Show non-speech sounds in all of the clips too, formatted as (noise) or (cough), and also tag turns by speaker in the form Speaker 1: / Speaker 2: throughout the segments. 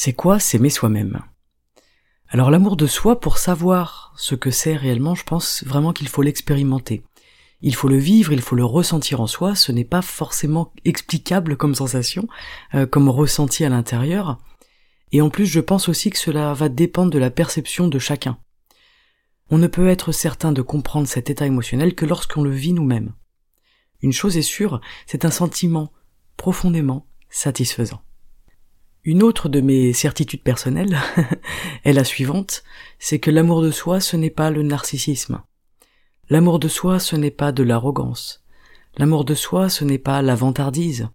Speaker 1: C'est quoi s'aimer soi-même? Alors l'amour de soi, pour savoir ce que c'est réellement, je pense vraiment qu'il faut l'expérimenter. Il faut le vivre, il faut le ressentir en soi, ce n'est pas forcément explicable comme sensation, euh, comme ressenti à l'intérieur. Et en plus, je pense aussi que cela va dépendre de la perception de chacun. On ne peut être certain de comprendre cet état émotionnel que lorsqu'on le vit nous-mêmes. Une chose est sûre, c'est un sentiment profondément satisfaisant. Une autre de mes certitudes personnelles (laughs) est la suivante, c'est que l'amour de soi ce n'est pas le narcissisme. L'amour de soi ce n'est pas de l'arrogance. L'amour de soi ce n'est pas la vantardise.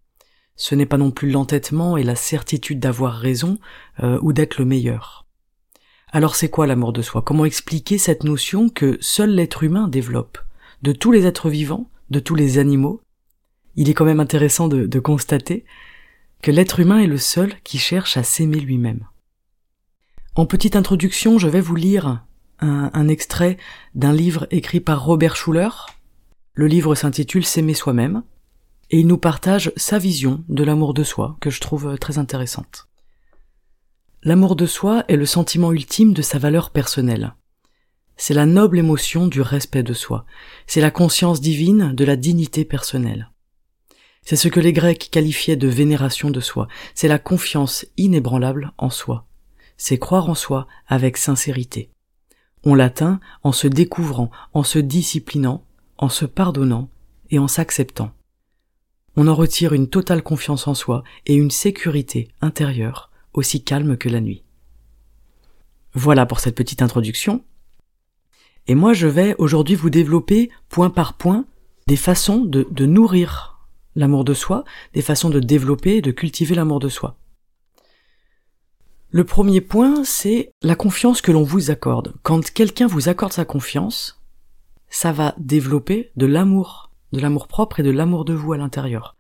Speaker 1: Ce n'est pas non plus l'entêtement et la certitude d'avoir raison euh, ou d'être le meilleur. Alors c'est quoi l'amour de soi? Comment expliquer cette notion que seul l'être humain développe? De tous les êtres vivants, de tous les animaux? Il est quand même intéressant de constater que l'être humain est le seul qui cherche à s'aimer lui-même. En petite introduction, je vais vous lire un, extrait d'un livre écrit par Robert Schuller. Le livre s'intitule S'aimer soi-même, et il nous partage sa vision de l'amour de soi, que je trouve très intéressante. L'amour de soi est le sentiment ultime de sa valeur personnelle. C'est la noble émotion du respect de soi, c'est la conscience divine de la dignité personnelle. C'est ce que les Grecs qualifiaient de vénération de soi, c'est la confiance inébranlable en soi, c'est croire en soi avec sincérité. On l'atteint en se découvrant, en se disciplinant, en se pardonnant et en s'acceptant. On en retire une totale confiance en soi et une sécurité intérieure aussi calme que la nuit. Voilà pour cette petite introduction. Et moi je vais aujourd'hui vous développer point par point des façons de, nourrir l'amour de soi, des façons de développer et de cultiver l'amour de soi. Le premier point, c'est la confiance que l'on vous accorde. Quand quelqu'un vous accorde sa confiance, ça va développer de l'amour, de l'amour propre et de l'amour de vous à l'intérieur.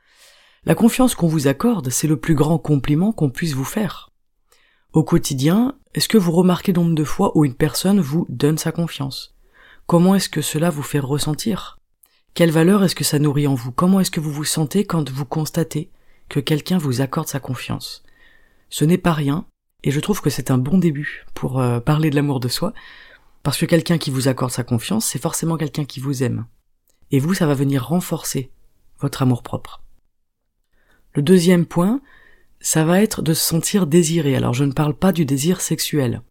Speaker 1: La confiance qu'on vous accorde, c'est le plus grand compliment qu'on puisse vous faire. Au quotidien, est-ce que vous remarquez nombre de fois où une personne vous donne sa confiance? Comment est-ce que cela vous fait ressentir? Quelle valeur est-ce que ça nourrit en vous? Comment est-ce que vous vous sentez quand vous constatez que quelqu'un vous accorde sa confiance? Ce n'est pas rien, et je trouve que c'est un bon début pour euh, parler de l'amour de soi, parce que quelqu'un qui vous accorde sa confiance, c'est forcément quelqu'un qui vous aime. Et vous, ça va venir renforcer votre amour propre. Le deuxième point, ça va être de se sentir désiré. Alors je ne parle pas du désir sexuel.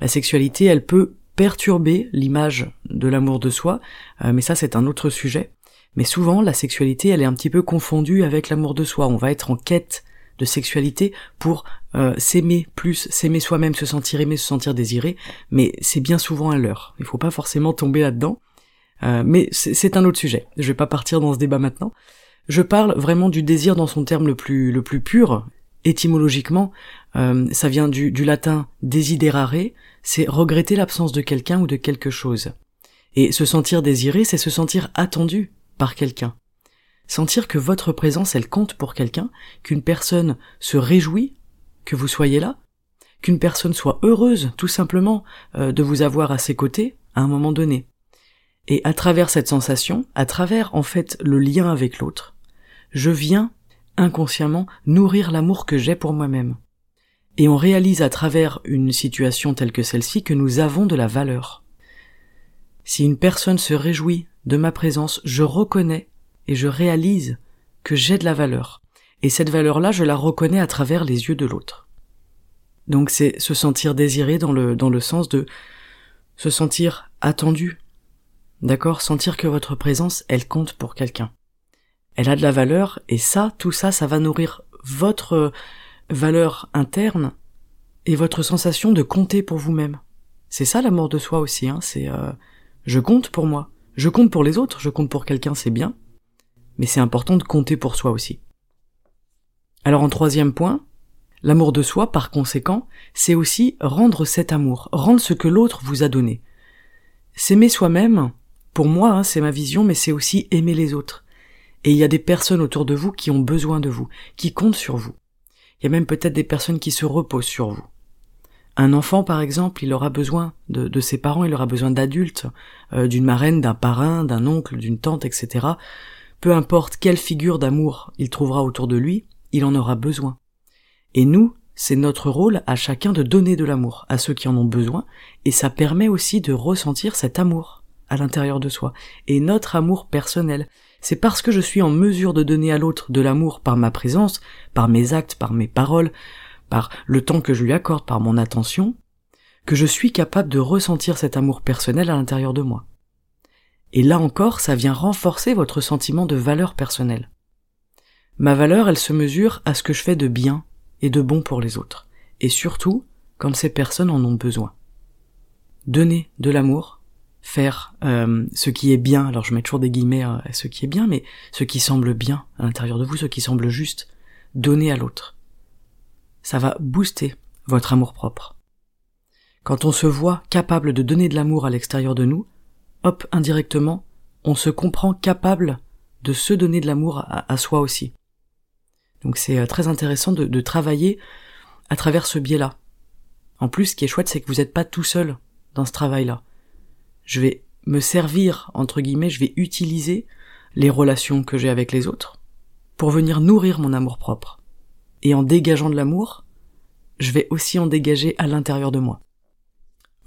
Speaker 1: La sexualité, elle peut perturber l'image de l'amour de soi, euh, mais ça c'est un autre sujet. Mais souvent la sexualité elle est un petit peu confondue avec l'amour de soi. On va être en quête de sexualité pour euh, s'aimer plus, s'aimer soi-même, se sentir aimé, se sentir désiré, mais c'est bien souvent à l'heure. Il faut pas forcément tomber là-dedans. Euh, mais c'est un autre sujet. Je vais pas partir dans ce débat maintenant. Je parle vraiment du désir dans son terme le plus le plus pur. Étymologiquement, ça vient du, du latin desiderare, c'est regretter l'absence de quelqu'un ou de quelque chose. Et se sentir désiré, c'est se sentir attendu par quelqu'un. Sentir que votre présence, elle compte pour quelqu'un, qu'une personne se réjouit que vous soyez là, qu'une personne soit heureuse, tout simplement, euh, de vous avoir à ses côtés à un moment donné. Et à travers cette sensation, à travers en fait le lien avec l'autre, je viens inconsciemment nourrir l'amour que j'ai pour moi-même. Et on réalise à travers une situation telle que celle-ci que nous avons de la valeur. Si une personne se réjouit de ma présence, je reconnais et je réalise que j'ai de la valeur. Et cette valeur-là, je la reconnais à travers les yeux de l'autre. Donc c'est se sentir désiré dans le, dans le sens de se sentir attendu. D'accord? Sentir que votre présence, elle compte pour quelqu'un. Elle a de la valeur, et ça, tout ça, ça va nourrir votre, valeur interne et votre sensation de compter pour vous-même. C'est ça l'amour de soi aussi, hein, c'est euh, je compte pour moi, Je compte pour les autres, je compte pour quelqu'un, c'est bien, mais c'est important de compter pour soi aussi. Alors en troisième point, l'amour de soi, par conséquent, c'est aussi rendre cet amour, rendre ce que l'autre vous a donné. S'aimer soi-même, pour moi, hein, c'est ma vision, mais c'est aussi aimer les autres. Et il y a des personnes autour de vous qui ont besoin de vous, qui comptent sur vous. Il y a même peut-être des personnes qui se reposent sur vous. Un enfant, par exemple, il aura besoin de, ses parents, il aura besoin d'adultes, euh, d'une marraine, d'un parrain, d'un oncle, d'une tante, etc. Peu importe quelle figure d'amour il trouvera autour de lui, il en aura besoin. Et nous, c'est notre rôle à chacun de donner de l'amour à ceux qui en ont besoin, et ça permet aussi de ressentir cet amour à l'intérieur de soi, et notre amour personnel. C'est parce que je suis en mesure de donner à l'autre de l'amour par ma présence, par mes actes, par mes paroles, par le temps que je lui accorde, par mon attention, que je suis capable de ressentir cet amour personnel à l'intérieur de moi. Et là encore, ça vient renforcer votre sentiment de valeur personnelle. Ma valeur, elle se mesure à ce que je fais de bien et de bon pour les autres, et surtout quand ces personnes en ont besoin. Donner de l'amour, faire euh, ce qui est bien, alors je mets toujours des guillemets à ce qui est bien, mais ce qui semble bien à l'intérieur de vous, ce qui semble juste, donner à l'autre ça va booster votre amour propre. Quand on se voit capable de donner de l'amour à l'extérieur de nous, hop, indirectement, on se comprend capable de se donner de l'amour à, soi aussi. Donc c'est euh, très intéressant de, de, travailler à travers ce biais-là. En plus, ce qui est chouette, c'est que vous n'êtes pas tout seul dans ce travail-là. Je vais me servir, entre guillemets, je vais utiliser les relations que j'ai avec les autres pour venir nourrir mon amour propre et en dégageant de l'amour, je vais aussi en dégager à l'intérieur de moi.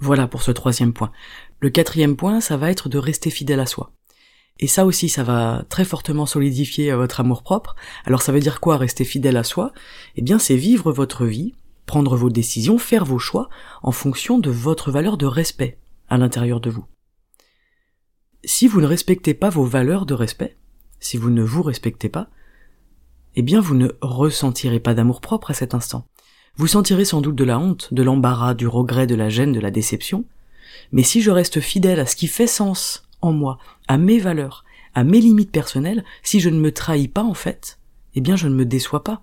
Speaker 1: Voilà pour ce troisième point. Le quatrième point, ça va être de rester fidèle à soi. Et ça aussi, ça va très fortement solidifier votre amour propre. Alors ça veut dire quoi rester fidèle à soi? Eh bien c'est vivre votre vie, prendre vos décisions, faire vos choix en fonction de votre valeur de respect à l'intérieur de vous. Si vous ne respectez pas vos valeurs de respect, si vous ne vous respectez pas, eh bien vous ne ressentirez pas d'amour propre à cet instant. Vous sentirez sans doute de la honte, de l'embarras, du regret, de la gêne, de la déception. Mais si je reste fidèle à ce qui fait sens en moi, à mes valeurs, à mes limites personnelles, si je ne me trahis pas en fait, eh bien je ne me déçois pas.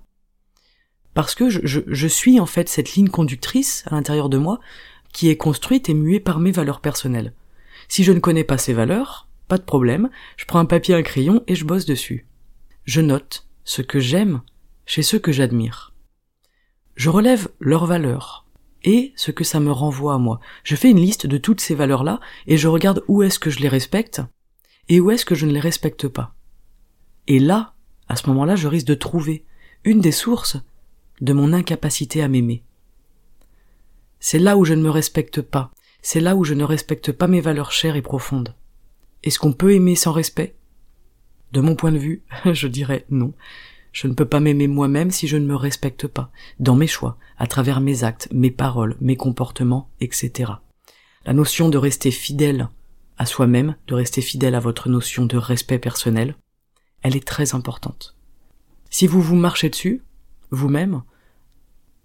Speaker 1: Parce que je, je suis en fait cette ligne conductrice à l'intérieur de moi qui est construite et muée par mes valeurs personnelles. Si je ne connais pas ces valeurs, pas de problème, je prends un papier, un crayon et je bosse dessus. Je note, ce que j'aime chez ceux que j'admire. Je relève leurs valeurs et ce que ça me renvoie à moi. Je fais une liste de toutes ces valeurs-là et je regarde où est-ce que je les respecte et où est-ce que je ne les respecte pas. Et là, à ce moment-là, je risque de trouver une des sources de mon incapacité à m'aimer. C'est là où je ne me respecte pas, c'est là où je ne respecte pas mes valeurs chères et profondes. Est-ce qu'on peut aimer sans respect? De mon point de vue, (laughs) je dirais non. Je ne peux pas m'aimer moi-même si je ne me respecte pas, dans mes choix, à travers mes actes, mes paroles, mes comportements, etc. La notion de rester fidèle à soi-même, de rester fidèle à votre notion de respect personnel, elle est très importante. Si vous vous marchez dessus, vous-même,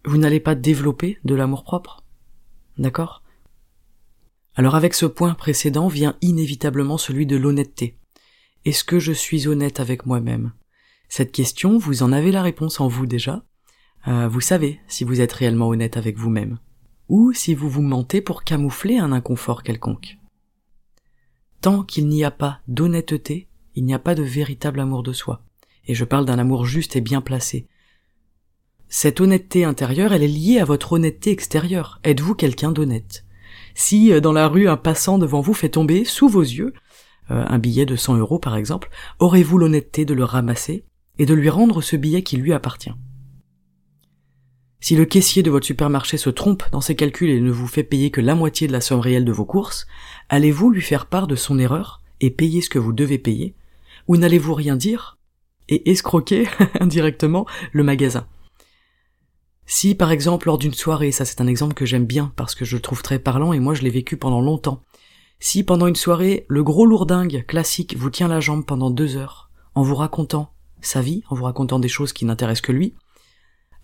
Speaker 1: vous n'allez pas développer de l'amour propre. D'accord? Alors avec ce point précédent vient inévitablement celui de l'honnêteté. Est-ce que je suis honnête avec moi-même? Cette question, vous en avez la réponse en vous déjà. Euh, vous savez si vous êtes réellement honnête avec vous-même, ou si vous vous mentez pour camoufler un inconfort quelconque. Tant qu'il n'y a pas d'honnêteté, il n'y a pas de véritable amour de soi. Et je parle d'un amour juste et bien placé. Cette honnêteté intérieure, elle est liée à votre honnêteté extérieure. Êtes-vous quelqu'un d'honnête? Si euh, dans la rue un passant devant vous fait tomber sous vos yeux euh, un billet de 100 euros par exemple, aurez-vous l'honnêteté de le ramasser et de lui rendre ce billet qui lui appartient? Si le caissier de votre supermarché se trompe dans ses calculs et ne vous fait payer que la moitié de la somme réelle de vos courses, allez-vous lui faire part de son erreur et payer ce que vous devez payer? Ou n'allez-vous rien dire et escroquer (laughs) indirectement le magasin? Si par exemple lors d'une soirée, ça c'est un exemple que j'aime bien parce que je le trouve très parlant et moi je l'ai vécu pendant longtemps, si pendant une soirée, le gros lourdingue classique vous tient la jambe pendant deux heures, en vous racontant sa vie, en vous racontant des choses qui n'intéressent que lui,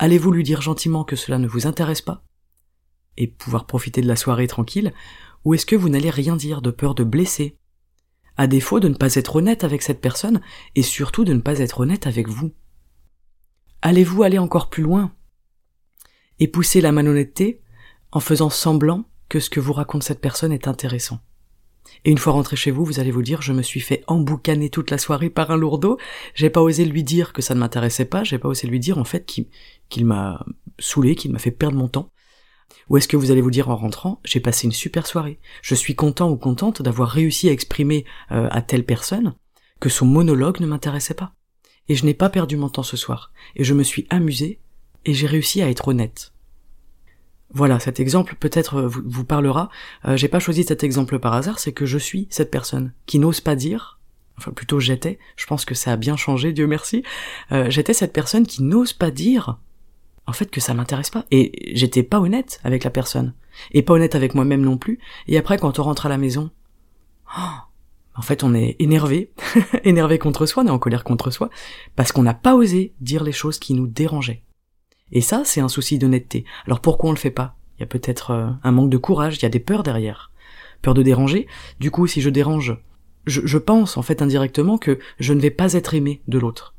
Speaker 1: allez-vous lui dire gentiment que cela ne vous intéresse pas et pouvoir profiter de la soirée tranquille, ou est-ce que vous n'allez rien dire de peur de blesser? À défaut de ne pas être honnête avec cette personne, et surtout de ne pas être honnête avec vous. Allez-vous aller encore plus loin? Et pousser la malhonnêteté en faisant semblant que ce que vous raconte cette personne est intéressant. Et une fois rentré chez vous, vous allez vous dire, je me suis fait emboucaner toute la soirée par un lourdeau, j'ai pas osé lui dire que ça ne m'intéressait pas, j'ai pas osé lui dire en fait qu'il m'a saoulé, qu'il m'a fait perdre mon temps. Ou est-ce que vous allez vous dire en rentrant, j'ai passé une super soirée, je suis content ou contente d'avoir réussi à exprimer euh, à telle personne que son monologue ne m'intéressait pas. Et je n'ai pas perdu mon temps ce soir, et je me suis amusé, et j'ai réussi à être honnête. Voilà, cet exemple peut-être vous, parlera. Euh, j'ai pas choisi cet exemple par hasard, c'est que je suis cette personne qui n'ose pas dire, enfin plutôt j'étais, je pense que ça a bien changé, Dieu merci, euh, j'étais cette personne qui n'ose pas dire en fait que ça m'intéresse pas. Et j'étais pas honnête avec la personne. Et pas honnête avec moi-même non plus. Et après quand on rentre à la maison, oh, en fait on est énervé, (laughs) énervé contre soi, on est en colère contre soi, parce qu'on n'a pas osé dire les choses qui nous dérangeaient. Et ça, c'est un souci d'honnêteté. Alors pourquoi on le fait pas? Il y a peut-être euh, un manque de courage, il y a des peurs derrière. Peur de déranger. Du coup, si je dérange, je, pense en fait indirectement que je ne vais pas être aimé de l'autre.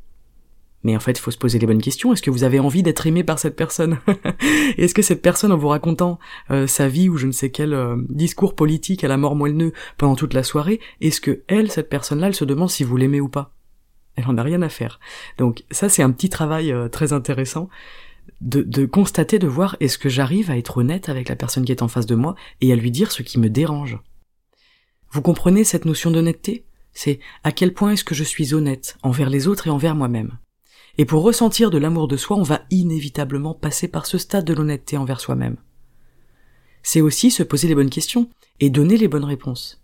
Speaker 1: Mais en fait, il faut se poser les bonnes questions. Est-ce que vous avez envie d'être aimé par cette personne? (laughs) Est-ce que cette personne, en vous racontant euh, sa vie ou je ne sais quel euh, discours politique à la mort moelleux pendant toute la soirée, est-ce que elle, cette personne-là, elle se demande si vous l'aimez ou pas? Elle en a rien à faire. Donc ça, c'est un petit travail très intéressant de, constater, de voir est-ce que j'arrive à être honnête avec la personne qui est en face de moi et à lui dire ce qui me dérange. Vous comprenez cette notion d'honnêteté? C'est à quel point est-ce que je suis honnête envers les autres et envers moi-même? Et pour ressentir de l'amour de soi, on va inévitablement passer par ce stade de l'honnêteté envers soi-même. C'est aussi se poser les bonnes questions et donner les bonnes réponses.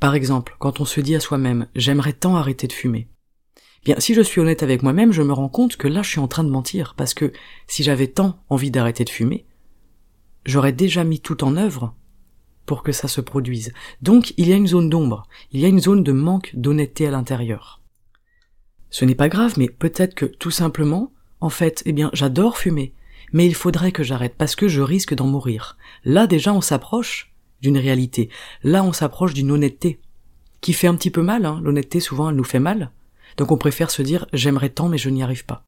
Speaker 1: Par exemple, quand on se dit à soi-même j'aimerais tant arrêter de fumer, Bien, si je suis honnête avec moi-même, je me rends compte que là, je suis en train de mentir, parce que si j'avais tant envie d'arrêter de fumer, j'aurais déjà mis tout en œuvre pour que ça se produise. Donc, il y a une zone d'ombre, il y a une zone de manque d'honnêteté à l'intérieur. Ce n'est pas grave, mais peut-être que tout simplement, en fait, eh bien, j'adore fumer, mais il faudrait que j'arrête parce que je risque d'en mourir. Là, déjà, on s'approche d'une réalité. Là, on s'approche d'une honnêteté qui fait un petit peu mal. Hein. L'honnêteté, souvent, elle nous fait mal. Donc on préfère se dire j'aimerais tant mais je n'y arrive pas.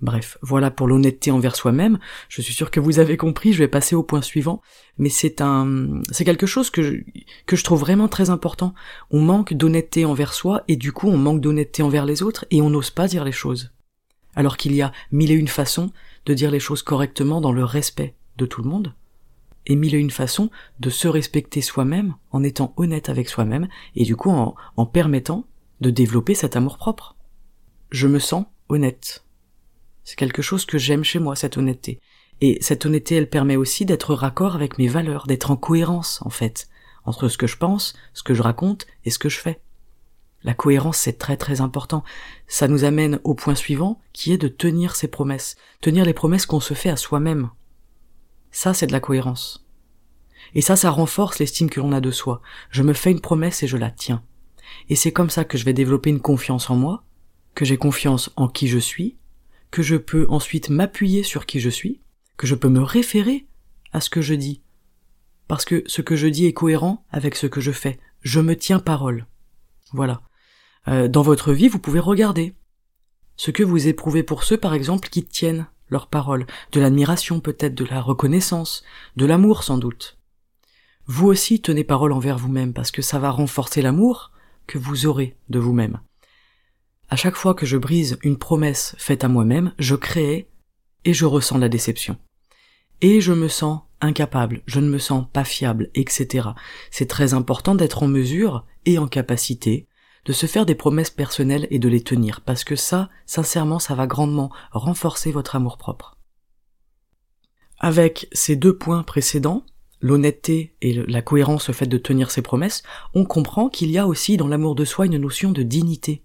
Speaker 1: Bref, voilà pour l'honnêteté envers soi-même. Je suis sûr que vous avez compris, je vais passer au point suivant, mais c'est un c'est quelque chose que je, que je trouve vraiment très important. On manque d'honnêteté envers soi et du coup on manque d'honnêteté envers les autres et on n'ose pas dire les choses. Alors qu'il y a mille et une façons de dire les choses correctement dans le respect de tout le monde et mille et une façons de se respecter soi-même en étant honnête avec soi-même et du coup en, en permettant de développer cet amour-propre. Je me sens honnête. C'est quelque chose que j'aime chez moi, cette honnêteté. Et cette honnêteté, elle permet aussi d'être raccord avec mes valeurs, d'être en cohérence, en fait, entre ce que je pense, ce que je raconte et ce que je fais. La cohérence, c'est très très important. Ça nous amène au point suivant, qui est de tenir ses promesses. Tenir les promesses qu'on se fait à soi-même. Ça, c'est de la cohérence. Et ça, ça renforce l'estime que l'on a de soi. Je me fais une promesse et je la tiens. Et c'est comme ça que je vais développer une confiance en moi, que j'ai confiance en qui je suis, que je peux ensuite m'appuyer sur qui je suis, que je peux me référer à ce que je dis. Parce que ce que je dis est cohérent avec ce que je fais. Je me tiens parole. Voilà. Euh, dans votre vie, vous pouvez regarder ce que vous éprouvez pour ceux, par exemple, qui tiennent leur parole, de l'admiration peut-être, de la reconnaissance, de l'amour sans doute. Vous aussi tenez parole envers vous-même parce que ça va renforcer l'amour, que vous aurez de vous-même. À chaque fois que je brise une promesse faite à moi-même, je crée et je ressens la déception. Et je me sens incapable, je ne me sens pas fiable, etc. C'est très important d'être en mesure et en capacité de se faire des promesses personnelles et de les tenir, parce que ça, sincèrement, ça va grandement renforcer votre amour propre. Avec ces deux points précédents, l'honnêteté et la cohérence, le fait de tenir ses promesses, on comprend qu'il y a aussi dans l'amour de soi une notion de dignité.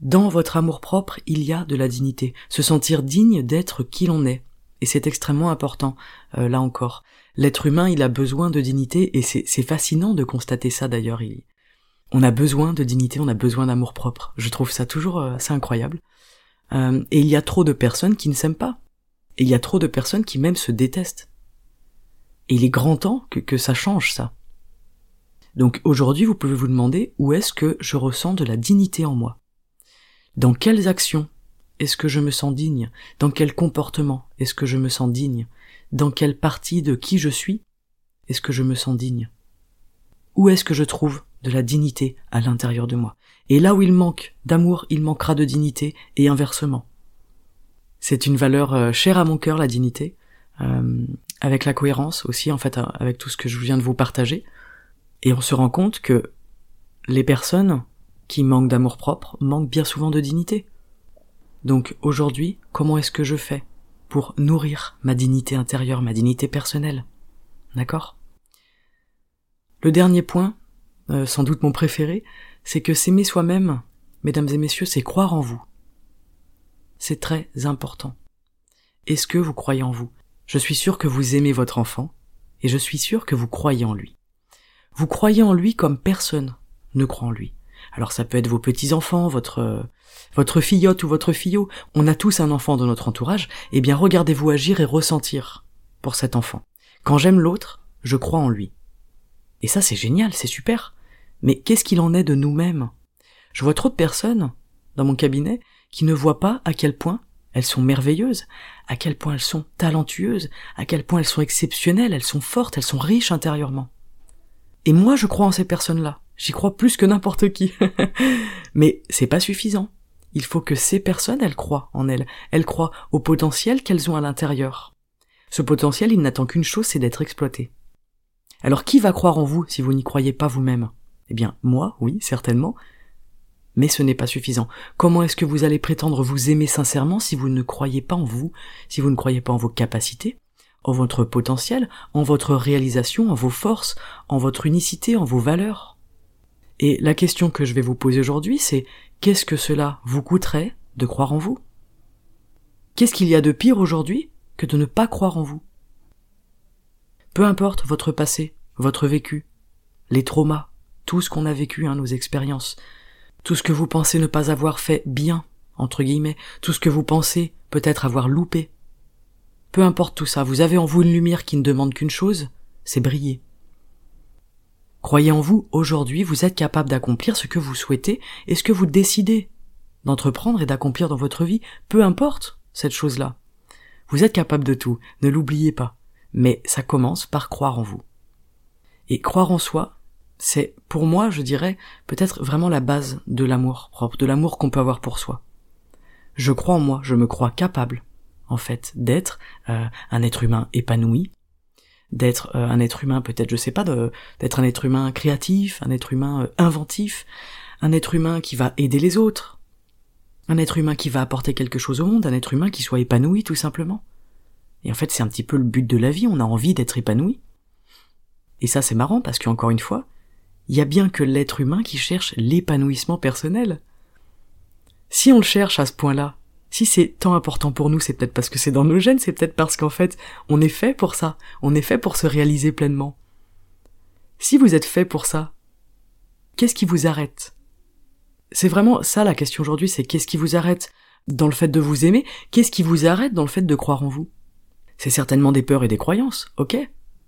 Speaker 1: Dans votre amour propre, il y a de la dignité, se sentir digne d'être qui l'on est. Et c'est extrêmement important, euh, là encore. L'être humain, il a besoin de dignité, et c'est fascinant de constater ça d'ailleurs. On a besoin de dignité, on a besoin d'amour propre. Je trouve ça toujours euh, assez incroyable. Euh, et il y a trop de personnes qui ne s'aiment pas. Et il y a trop de personnes qui même se détestent. Et il est grand temps que, ça change ça. Donc aujourd'hui, vous pouvez vous demander où est-ce que je ressens de la dignité en moi. Dans quelles actions est-ce que je me sens digne? Dans quel comportement est-ce que je me sens digne? Dans quelle partie de qui je suis est-ce que je me sens digne? Où est-ce que je trouve de la dignité à l'intérieur de moi? Et là où il manque d'amour, il manquera de dignité et inversement. C'est une valeur euh, chère à mon cœur, la dignité, euh, avec la cohérence aussi, en fait, avec tout ce que je viens de vous partager. Et on se rend compte que les personnes qui manquent d'amour propre manquent bien souvent de dignité. Donc aujourd'hui, comment est-ce que je fais pour nourrir ma dignité intérieure, ma dignité personnelle? D'accord? Le dernier point, euh, sans doute mon préféré, c'est que s'aimer soi-même, mesdames et messieurs, c'est croire en vous. C'est très important. Est-ce que vous croyez en vous? Je suis sûr que vous aimez votre enfant, et je suis sûr que vous croyez en lui. Vous croyez en lui comme personne ne croit en lui. Alors ça peut être vos petits-enfants, votre votre fillotte ou votre fillot, on a tous un enfant dans notre entourage, eh bien regardez-vous agir et ressentir pour cet enfant. Quand j'aime l'autre, je crois en lui. Et ça c'est génial, c'est super. Mais qu'est-ce qu'il en est de nous-mêmes? Je vois trop de personnes dans mon cabinet qui ne voient pas à quel point elles sont merveilleuses, à quel point elles sont talentueuses, à quel point elles sont exceptionnelles, elles sont fortes, elles sont riches intérieurement. Et moi je crois en ces personnes-là. J'y crois plus que n'importe qui. (laughs) Mais c'est pas suffisant. Il faut que ces personnes, elles croient en elles. Elles croient au potentiel qu'elles ont à l'intérieur. Ce potentiel, il n'attend qu'une chose, c'est d'être exploité. Alors qui va croire en vous si vous n'y croyez pas vous-même? Eh bien, moi, oui, certainement. Mais ce n'est pas suffisant. Comment est-ce que vous allez prétendre vous aimer sincèrement si vous ne croyez pas en vous, si vous ne croyez pas en vos capacités, en votre potentiel, en votre réalisation, en vos forces, en votre unicité, en vos valeurs? Et la question que je vais vous poser aujourd'hui, c'est qu'est-ce que cela vous coûterait de croire en vous? Qu'est-ce qu'il y a de pire aujourd'hui que de ne pas croire en vous? Peu importe votre passé, votre vécu, les traumas, tout ce qu'on a vécu, hein, nos expériences, tout ce que vous pensez ne pas avoir fait bien, entre guillemets, tout ce que vous pensez peut-être avoir loupé. Peu importe tout ça, vous avez en vous une lumière qui ne demande qu'une chose, c'est briller. Croyez en vous, aujourd'hui vous êtes capable d'accomplir ce que vous souhaitez et ce que vous décidez d'entreprendre et d'accomplir dans votre vie, peu importe cette chose-là. Vous êtes capable de tout, ne l'oubliez pas. Mais ça commence par croire en vous. Et croire en soi, c'est pour moi, je dirais, peut-être vraiment la base de l'amour propre, de l'amour qu'on peut avoir pour soi. Je crois en moi, je me crois capable, en fait, d'être euh, un être humain épanoui, d'être euh, un être humain peut-être je sais pas d'être un être humain créatif un être humain euh, inventif un être humain qui va aider les autres un être humain qui va apporter quelque chose au monde un être humain qui soit épanoui tout simplement et en fait c'est un petit peu le but de la vie on a envie d'être épanoui et ça c'est marrant parce qu'encore une fois il y a bien que l'être humain qui cherche l'épanouissement personnel. Si on le cherche à ce point-là si c'est tant important pour nous, c'est peut-être parce que c'est dans nos gènes, c'est peut-être parce qu'en fait, on est fait pour ça, on est fait pour se réaliser pleinement. Si vous êtes fait pour ça, qu'est-ce qui vous arrête? C'est vraiment ça la question aujourd'hui, c'est qu'est-ce qui vous arrête dans le fait de vous aimer, qu'est-ce qui vous arrête dans le fait de croire en vous? C'est certainement des peurs et des croyances, ok?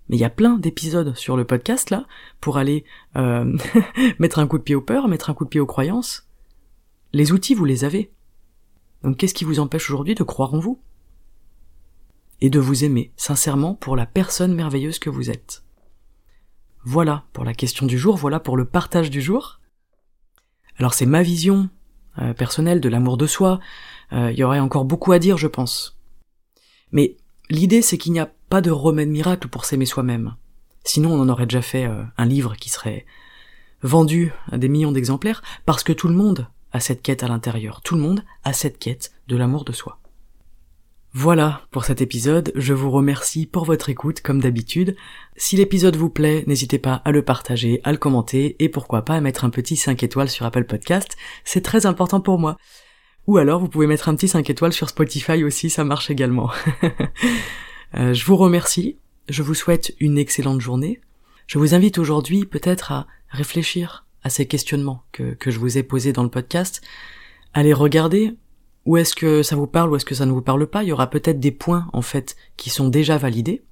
Speaker 1: Mais il y a plein d'épisodes sur le podcast là pour aller euh, (laughs) mettre un coup de pied aux peurs, mettre un coup de pied aux croyances. Les outils, vous les avez. Donc qu'est-ce qui vous empêche aujourd'hui de croire en vous? Et de vous aimer sincèrement pour la personne merveilleuse que vous êtes Voilà pour la question du jour, voilà pour le partage du jour. Alors c'est ma vision euh, personnelle de l'amour de soi, euh, il y aurait encore beaucoup à dire je pense. Mais l'idée c'est qu'il n'y a pas de remède miracle pour s'aimer soi-même. Sinon on en aurait déjà fait euh, un livre qui serait vendu à des millions d'exemplaires, parce que tout le monde à cette quête à l'intérieur. Tout le monde a cette quête de l'amour de soi. Voilà pour cet épisode, je vous remercie pour votre écoute comme d'habitude. Si l'épisode vous plaît, n'hésitez pas à le partager, à le commenter et pourquoi pas à mettre un petit 5 étoiles sur Apple Podcast, c'est très important pour moi. Ou alors vous pouvez mettre un petit 5 étoiles sur Spotify aussi, ça marche également. (laughs) Euh, je vous remercie, je vous souhaite une excellente journée. Je vous invite aujourd'hui peut-être à réfléchir à ces questionnements que, que je vous ai posés dans le podcast, allez regarder où est-ce que ça vous parle, où est-ce que ça ne vous parle pas? Il y aura peut-être des points, en fait, qui sont déjà validés.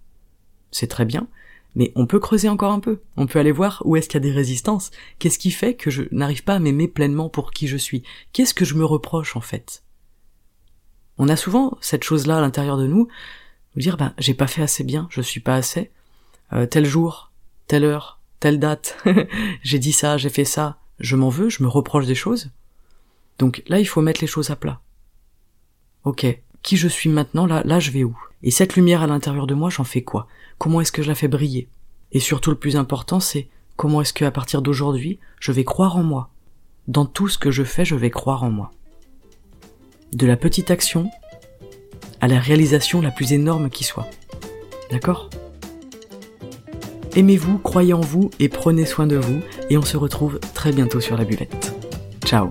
Speaker 1: C'est très bien. Mais on peut creuser encore un peu. On peut aller voir où est-ce qu'il y a des résistances. Qu'est-ce qui fait que je n'arrive pas à m'aimer pleinement pour qui je suis? Qu'est-ce que je me reproche en fait? On a souvent cette chose-là à l'intérieur de nous, dire ben j'ai pas fait assez bien, je suis pas assez. Euh, tel jour, telle heure, telle date, (laughs) j'ai dit ça, j'ai fait ça, je m'en veux, je me reproche des choses. Donc là, il faut mettre les choses à plat. Ok, qui je suis maintenant, là, là je vais où? Et cette lumière à l'intérieur de moi, j'en fais quoi? Comment est-ce que je la fais briller? Et surtout le plus important, c'est comment est-ce que à partir d'aujourd'hui, je vais croire en moi? Dans tout ce que je fais, je vais croire en moi. De la petite action à la réalisation la plus énorme qui soit. D'accord? Aimez-vous, croyez en vous et prenez soin de vous et on se retrouve très bientôt sur la buvette. Ciao